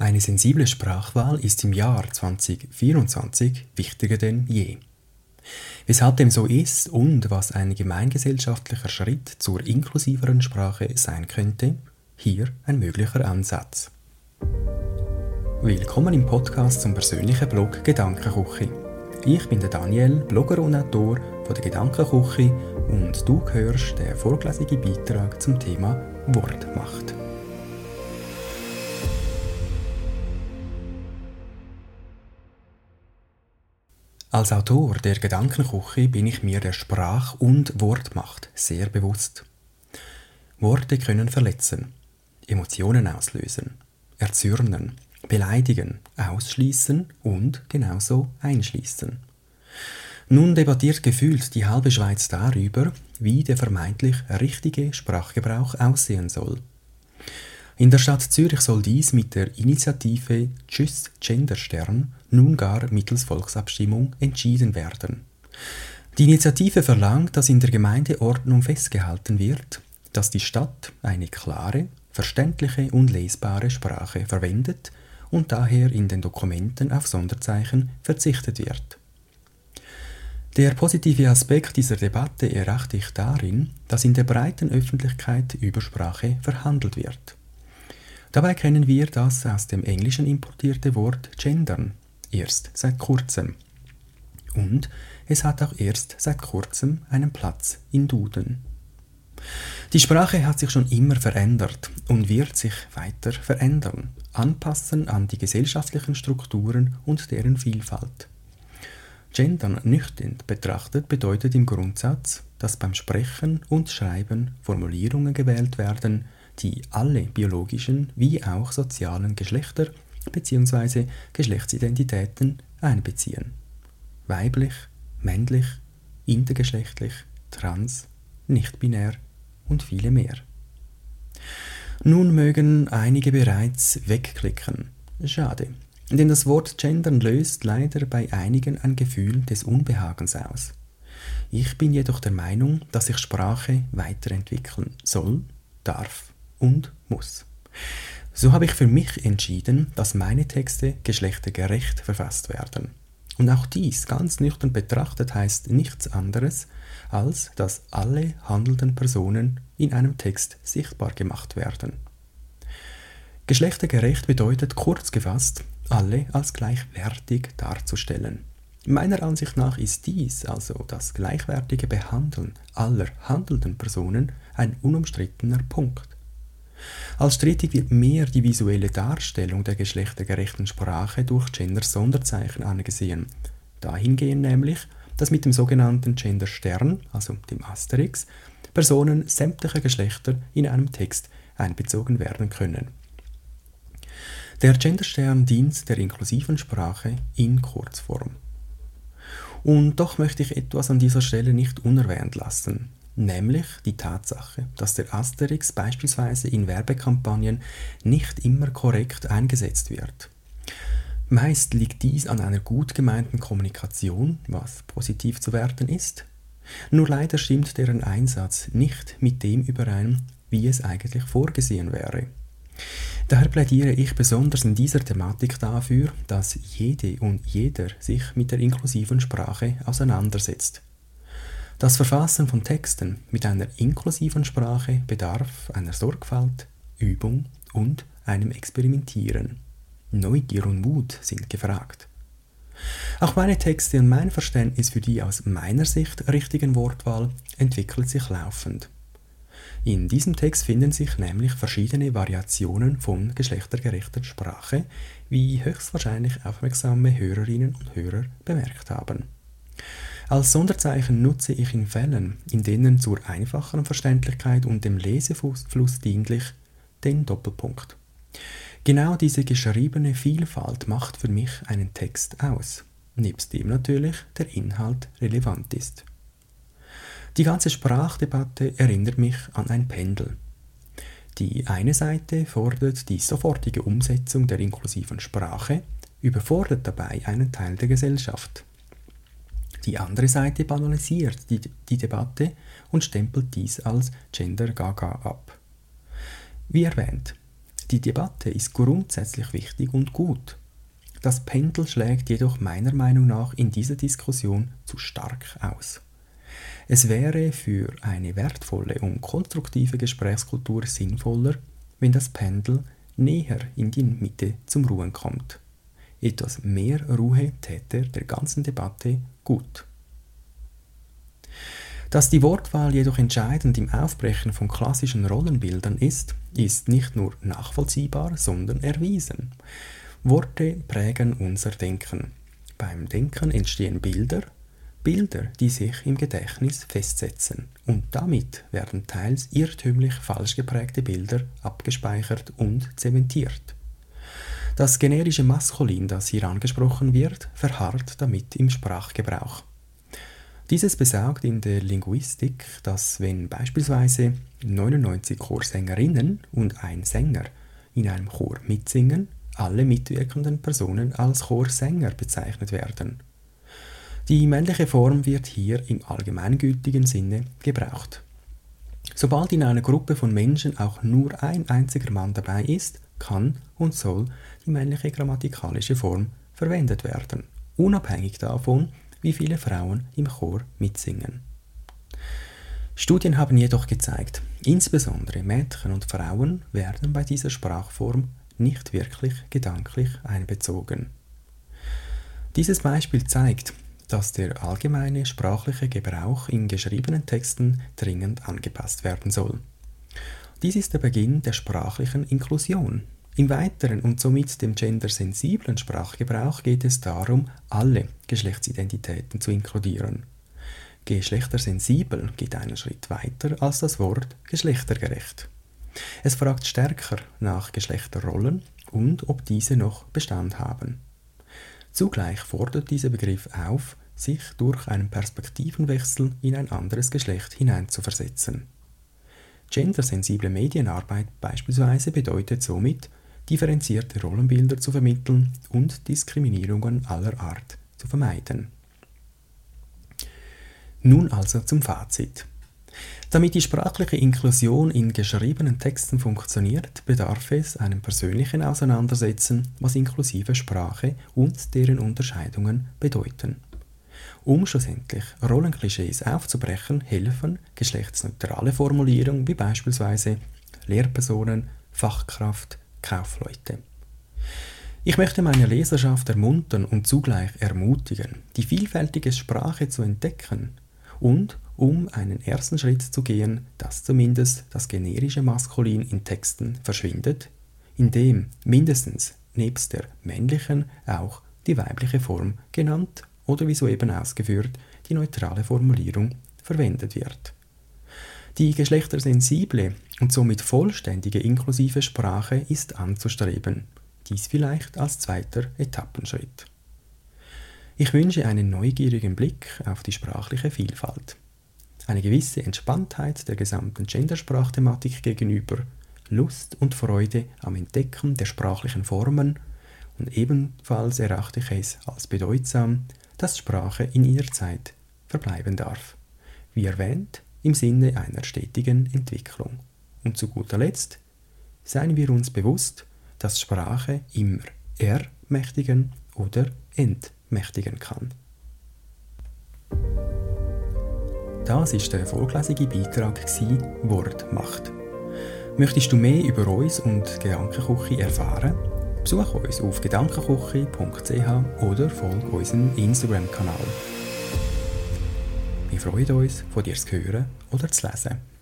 Eine sensible Sprachwahl ist im Jahr 2024 wichtiger denn je. Weshalb dem so ist und was ein gemeingesellschaftlicher Schritt zur inklusiveren Sprache sein könnte, hier ein möglicher Ansatz. Willkommen im Podcast zum persönlichen Blog Gedankenküche. Ich bin der Daniel, Blogger und Autor von der Gedankenküche und du hörst den vorgelesenen Beitrag zum Thema Wortmacht. Als Autor der Gedankenküche bin ich mir der Sprach- und Wortmacht sehr bewusst. Worte können verletzen, Emotionen auslösen, erzürnen, beleidigen, ausschließen und genauso einschließen. Nun debattiert gefühlt die halbe Schweiz darüber, wie der vermeintlich richtige Sprachgebrauch aussehen soll. In der Stadt Zürich soll dies mit der Initiative Tschüss Genderstern nun gar mittels Volksabstimmung entschieden werden. Die Initiative verlangt, dass in der Gemeindeordnung festgehalten wird, dass die Stadt eine klare, verständliche und lesbare Sprache verwendet und daher in den Dokumenten auf Sonderzeichen verzichtet wird. Der positive Aspekt dieser Debatte erachte ich darin, dass in der breiten Öffentlichkeit über Sprache verhandelt wird. Dabei kennen wir das aus dem Englischen importierte Wort gendern erst seit kurzem. Und es hat auch erst seit kurzem einen Platz in Duden. Die Sprache hat sich schon immer verändert und wird sich weiter verändern, anpassen an die gesellschaftlichen Strukturen und deren Vielfalt. Gendern nüchtern betrachtet bedeutet im Grundsatz, dass beim Sprechen und Schreiben Formulierungen gewählt werden, die alle biologischen wie auch sozialen Geschlechter bzw. Geschlechtsidentitäten einbeziehen. Weiblich, männlich, intergeschlechtlich, trans, nicht-binär und viele mehr. Nun mögen einige bereits wegklicken. Schade, denn das Wort gendern löst leider bei einigen ein Gefühl des Unbehagens aus. Ich bin jedoch der Meinung, dass sich Sprache weiterentwickeln soll, darf und muss. So habe ich für mich entschieden, dass meine Texte geschlechtergerecht verfasst werden. Und auch dies ganz nüchtern betrachtet heißt nichts anderes, als dass alle handelnden Personen in einem Text sichtbar gemacht werden. Geschlechtergerecht bedeutet kurz gefasst, alle als gleichwertig darzustellen. Meiner Ansicht nach ist dies, also das gleichwertige Behandeln aller handelnden Personen, ein unumstrittener Punkt. Als strittig wird mehr die visuelle Darstellung der geschlechtergerechten Sprache durch Gender-Sonderzeichen angesehen. Dahingehend nämlich, dass mit dem sogenannten Gender-Stern, also dem Asterix, Personen sämtlicher Geschlechter in einem Text einbezogen werden können. Der Genderstern dient der inklusiven Sprache in Kurzform. Und doch möchte ich etwas an dieser Stelle nicht unerwähnt lassen nämlich die Tatsache, dass der Asterix beispielsweise in Werbekampagnen nicht immer korrekt eingesetzt wird. Meist liegt dies an einer gut gemeinten Kommunikation, was positiv zu werten ist. Nur leider stimmt deren Einsatz nicht mit dem überein, wie es eigentlich vorgesehen wäre. Daher plädiere ich besonders in dieser Thematik dafür, dass jede und jeder sich mit der inklusiven Sprache auseinandersetzt das Verfassen von Texten mit einer inklusiven Sprache bedarf einer Sorgfalt, Übung und einem Experimentieren. Neugier und Mut sind gefragt. Auch meine Texte und mein Verständnis für die aus meiner Sicht richtigen Wortwahl entwickelt sich laufend. In diesem Text finden sich nämlich verschiedene Variationen von geschlechtergerechter Sprache, wie höchstwahrscheinlich aufmerksame Hörerinnen und Hörer bemerkt haben. Als Sonderzeichen nutze ich in Fällen, in denen zur einfacheren Verständlichkeit und dem Lesefluss dienlich, den Doppelpunkt. Genau diese geschriebene Vielfalt macht für mich einen Text aus, nebst dem natürlich der Inhalt relevant ist. Die ganze Sprachdebatte erinnert mich an ein Pendel. Die eine Seite fordert die sofortige Umsetzung der inklusiven Sprache, überfordert dabei einen Teil der Gesellschaft. Die andere Seite banalisiert die, die Debatte und stempelt dies als Gender Gaga ab. Wie erwähnt, Die Debatte ist grundsätzlich wichtig und gut. Das Pendel schlägt jedoch meiner Meinung nach in dieser Diskussion zu stark aus. Es wäre für eine wertvolle und konstruktive Gesprächskultur sinnvoller, wenn das Pendel näher in die Mitte zum Ruhen kommt. Etwas mehr Ruhe täte der ganzen Debatte gut. Dass die Wortwahl jedoch entscheidend im Aufbrechen von klassischen Rollenbildern ist, ist nicht nur nachvollziehbar, sondern erwiesen. Worte prägen unser Denken. Beim Denken entstehen Bilder, Bilder, die sich im Gedächtnis festsetzen. Und damit werden teils irrtümlich falsch geprägte Bilder abgespeichert und zementiert. Das generische Maskulin, das hier angesprochen wird, verharrt damit im Sprachgebrauch. Dieses besagt in der Linguistik, dass wenn beispielsweise 99 Chorsängerinnen und ein Sänger in einem Chor mitsingen, alle mitwirkenden Personen als Chorsänger bezeichnet werden. Die männliche Form wird hier im allgemeingültigen Sinne gebraucht. Sobald in einer Gruppe von Menschen auch nur ein einziger Mann dabei ist, kann und soll die männliche grammatikalische Form verwendet werden, unabhängig davon, wie viele Frauen im Chor mitsingen. Studien haben jedoch gezeigt, insbesondere Mädchen und Frauen werden bei dieser Sprachform nicht wirklich gedanklich einbezogen. Dieses Beispiel zeigt, dass der allgemeine sprachliche Gebrauch in geschriebenen Texten dringend angepasst werden soll. Dies ist der Beginn der sprachlichen Inklusion. Im weiteren und somit dem gendersensiblen Sprachgebrauch geht es darum, alle Geschlechtsidentitäten zu inkludieren. Geschlechtersensibel geht einen Schritt weiter als das Wort geschlechtergerecht. Es fragt stärker nach Geschlechterrollen und ob diese noch Bestand haben. Zugleich fordert dieser Begriff auf, sich durch einen Perspektivenwechsel in ein anderes Geschlecht hineinzuversetzen. Gendersensible Medienarbeit beispielsweise bedeutet somit, differenzierte Rollenbilder zu vermitteln und Diskriminierungen aller Art zu vermeiden. Nun also zum Fazit. Damit die sprachliche Inklusion in geschriebenen Texten funktioniert, bedarf es einem persönlichen Auseinandersetzen, was inklusive Sprache und deren Unterscheidungen bedeuten. Um schlussendlich Rollenklischees aufzubrechen, helfen geschlechtsneutrale Formulierungen wie beispielsweise Lehrpersonen, Fachkraft, Kaufleute. Ich möchte meine Leserschaft ermuntern und zugleich ermutigen, die vielfältige Sprache zu entdecken und um einen ersten Schritt zu gehen, dass zumindest das generische Maskulin in Texten verschwindet, indem mindestens nebst der männlichen auch die weibliche Form genannt oder wie soeben ausgeführt die neutrale Formulierung verwendet wird. Die geschlechtersensible und somit vollständige inklusive Sprache ist anzustreben, dies vielleicht als zweiter Etappenschritt. Ich wünsche einen neugierigen Blick auf die sprachliche Vielfalt eine gewisse Entspanntheit der gesamten Gendersprachthematik gegenüber, Lust und Freude am Entdecken der sprachlichen Formen und ebenfalls erachte ich es als bedeutsam, dass Sprache in ihrer Zeit verbleiben darf. Wie erwähnt, im Sinne einer stetigen Entwicklung. Und zu guter Letzt, seien wir uns bewusst, dass Sprache immer ermächtigen oder entmächtigen kann. Das ist der vorgelesene Beitrag Wortmacht. Möchtest du mehr über uns und Gedankenküche erfahren? Besuch uns auf gedankenküche.ch oder folge unserem Instagram-Kanal. Wir freuen uns, von dir zu hören oder zu lesen.